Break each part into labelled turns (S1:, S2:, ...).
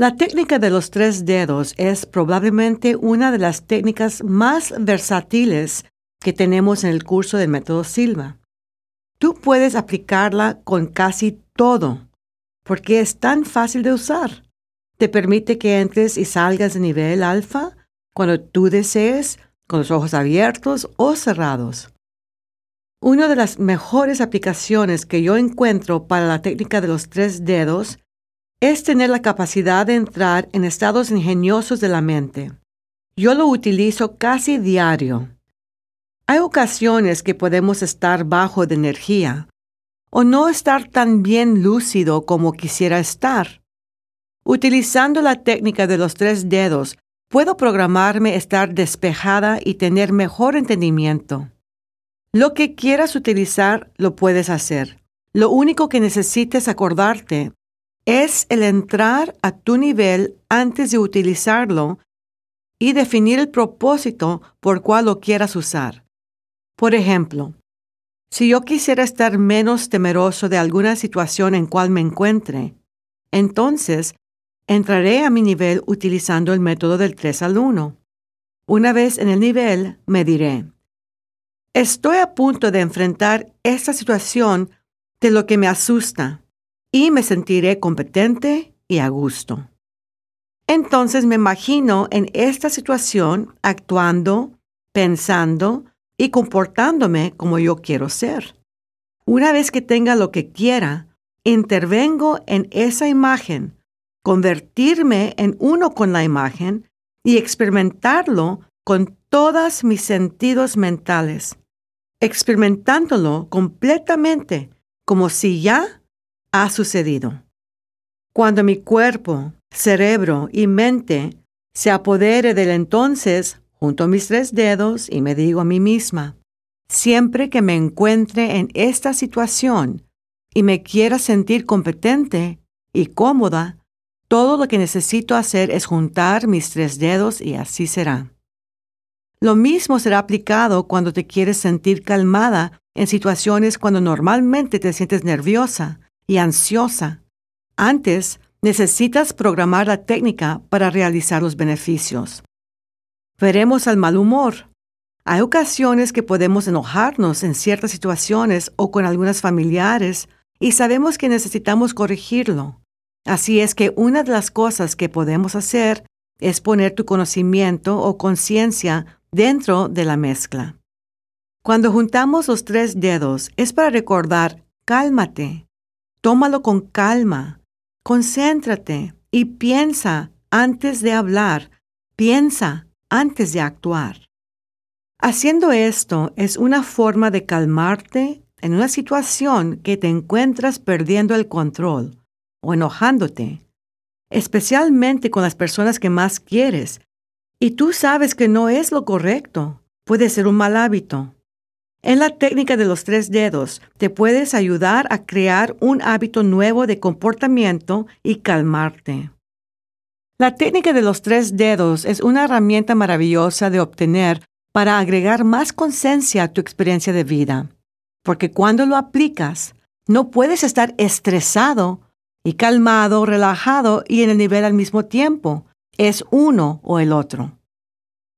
S1: La técnica de los tres dedos es probablemente una de las técnicas más versátiles que tenemos en el curso del método Silva. Tú puedes aplicarla con casi todo, porque es tan fácil de usar. Te permite que entres y salgas de nivel alfa cuando tú desees, con los ojos abiertos o cerrados. Una de las mejores aplicaciones que yo encuentro para la técnica de los tres dedos es tener la capacidad de entrar en estados ingeniosos de la mente. Yo lo utilizo casi diario. Hay ocasiones que podemos estar bajo de energía o no estar tan bien lúcido como quisiera estar. Utilizando la técnica de los tres dedos, puedo programarme estar despejada y tener mejor entendimiento. Lo que quieras utilizar, lo puedes hacer. Lo único que necesites acordarte es el entrar a tu nivel antes de utilizarlo y definir el propósito por cual lo quieras usar. Por ejemplo, si yo quisiera estar menos temeroso de alguna situación en cual me encuentre, entonces entraré a mi nivel utilizando el método del 3 al 1. Una vez en el nivel, me diré, estoy a punto de enfrentar esta situación de lo que me asusta y me sentiré competente y a gusto. Entonces me imagino en esta situación actuando, pensando y comportándome como yo quiero ser. Una vez que tenga lo que quiera, intervengo en esa imagen, convertirme en uno con la imagen y experimentarlo con todos mis sentidos mentales, experimentándolo completamente como si ya ha sucedido. Cuando mi cuerpo, cerebro y mente se apodere del entonces, junto a mis tres dedos y me digo a mí misma, siempre que me encuentre en esta situación y me quiera sentir competente y cómoda, todo lo que necesito hacer es juntar mis tres dedos y así será. Lo mismo será aplicado cuando te quieres sentir calmada en situaciones cuando normalmente te sientes nerviosa y ansiosa. Antes, necesitas programar la técnica para realizar los beneficios. Veremos al mal humor. Hay ocasiones que podemos enojarnos en ciertas situaciones o con algunas familiares y sabemos que necesitamos corregirlo. Así es que una de las cosas que podemos hacer es poner tu conocimiento o conciencia dentro de la mezcla. Cuando juntamos los tres dedos es para recordar, cálmate, Tómalo con calma, concéntrate y piensa antes de hablar, piensa antes de actuar. Haciendo esto es una forma de calmarte en una situación que te encuentras perdiendo el control o enojándote, especialmente con las personas que más quieres, y tú sabes que no es lo correcto, puede ser un mal hábito. En la técnica de los tres dedos te puedes ayudar a crear un hábito nuevo de comportamiento y calmarte. La técnica de los tres dedos es una herramienta maravillosa de obtener para agregar más conciencia a tu experiencia de vida, porque cuando lo aplicas, no puedes estar estresado y calmado, relajado y en el nivel al mismo tiempo. Es uno o el otro.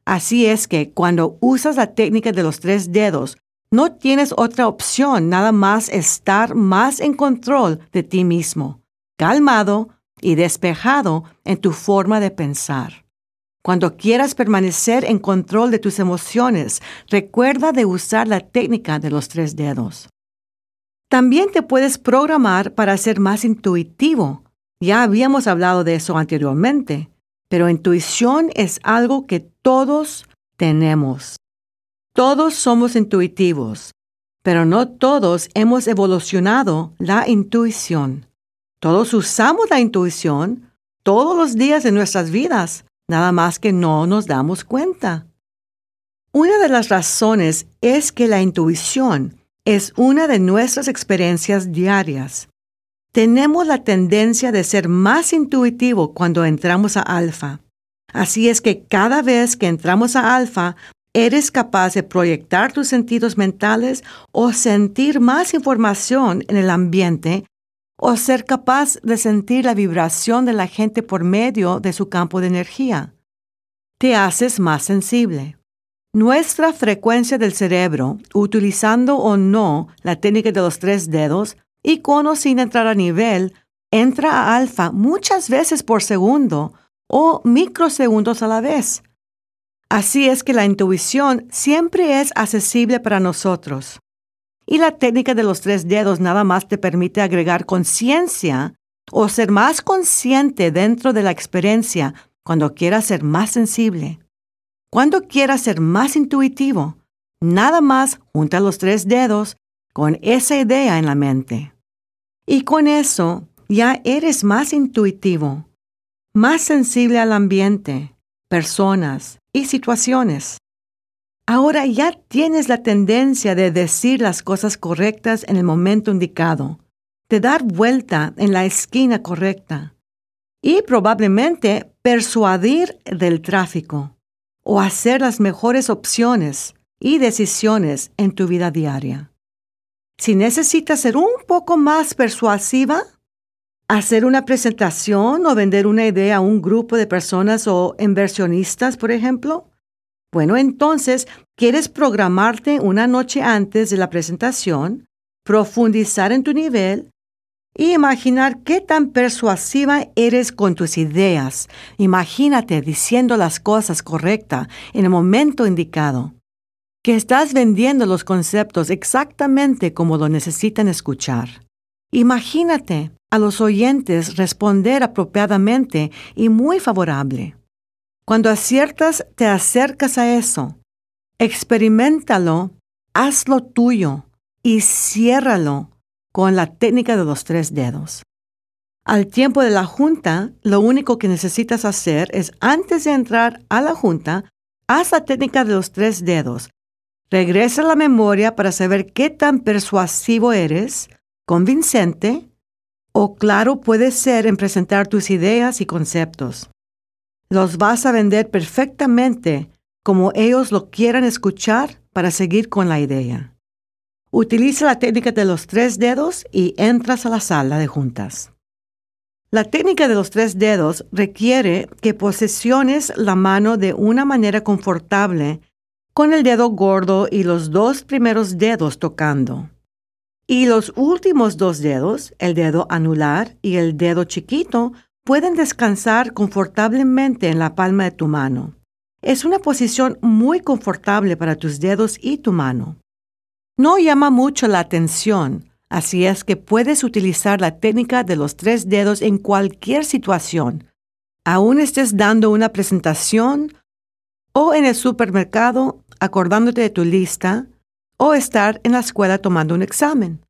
S1: Así es que cuando usas la técnica de los tres dedos no tienes otra opción nada más estar más en control de ti mismo, calmado y despejado en tu forma de pensar. Cuando quieras permanecer en control de tus emociones, recuerda de usar la técnica de los tres dedos. También te puedes programar para ser más intuitivo. Ya habíamos hablado de eso anteriormente, pero intuición es algo que todos tenemos. Todos somos intuitivos, pero no todos hemos evolucionado la intuición. Todos usamos la intuición todos los días de nuestras vidas, nada más que no nos damos cuenta. Una de las razones es que la intuición es una de nuestras experiencias diarias. Tenemos la tendencia de ser más intuitivo cuando entramos a alfa. Así es que cada vez que entramos a alfa eres capaz de proyectar tus sentidos mentales o sentir más información en el ambiente o ser capaz de sentir la vibración de la gente por medio de su campo de energía. Te haces más sensible. Nuestra frecuencia del cerebro, utilizando o no la técnica de los tres dedos y con o sin entrar a nivel, entra a alfa muchas veces por segundo o microsegundos a la vez. Así es que la intuición siempre es accesible para nosotros. Y la técnica de los tres dedos nada más te permite agregar conciencia o ser más consciente dentro de la experiencia cuando quieras ser más sensible. Cuando quieras ser más intuitivo, nada más junta los tres dedos con esa idea en la mente. Y con eso ya eres más intuitivo, más sensible al ambiente, personas y situaciones. Ahora ya tienes la tendencia de decir las cosas correctas en el momento indicado, de dar vuelta en la esquina correcta y probablemente persuadir del tráfico o hacer las mejores opciones y decisiones en tu vida diaria. Si necesitas ser un poco más persuasiva, hacer una presentación o vender una idea a un grupo de personas o inversionistas, por ejemplo, bueno, entonces, ¿quieres programarte una noche antes de la presentación, profundizar en tu nivel y imaginar qué tan persuasiva eres con tus ideas? Imagínate diciendo las cosas correctas en el momento indicado. Que estás vendiendo los conceptos exactamente como lo necesitan escuchar. Imagínate a los oyentes responder apropiadamente y muy favorable. Cuando aciertas, te acercas a eso. Experimentalo, hazlo tuyo y ciérralo con la técnica de los tres dedos. Al tiempo de la junta, lo único que necesitas hacer es, antes de entrar a la junta, haz la técnica de los tres dedos. Regresa a la memoria para saber qué tan persuasivo eres, convincente o claro puedes ser en presentar tus ideas y conceptos los vas a vender perfectamente como ellos lo quieran escuchar para seguir con la idea. Utiliza la técnica de los tres dedos y entras a la sala de juntas. La técnica de los tres dedos requiere que posesiones la mano de una manera confortable con el dedo gordo y los dos primeros dedos tocando. Y los últimos dos dedos, el dedo anular y el dedo chiquito, pueden descansar confortablemente en la palma de tu mano. Es una posición muy confortable para tus dedos y tu mano. No llama mucho la atención, así es que puedes utilizar la técnica de los tres dedos en cualquier situación, aún estés dando una presentación o en el supermercado acordándote de tu lista o estar en la escuela tomando un examen.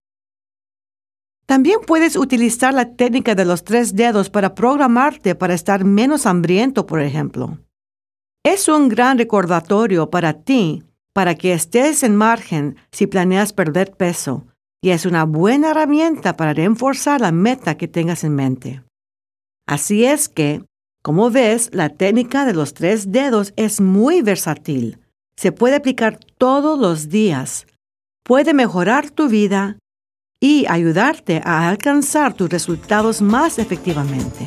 S1: También puedes utilizar la técnica de los tres dedos para programarte para estar menos hambriento, por ejemplo. Es un gran recordatorio para ti para que estés en margen si planeas perder peso y es una buena herramienta para reforzar la meta que tengas en mente. Así es que, como ves, la técnica de los tres dedos es muy versátil. Se puede aplicar todos los días. Puede mejorar tu vida y ayudarte a alcanzar tus resultados más efectivamente.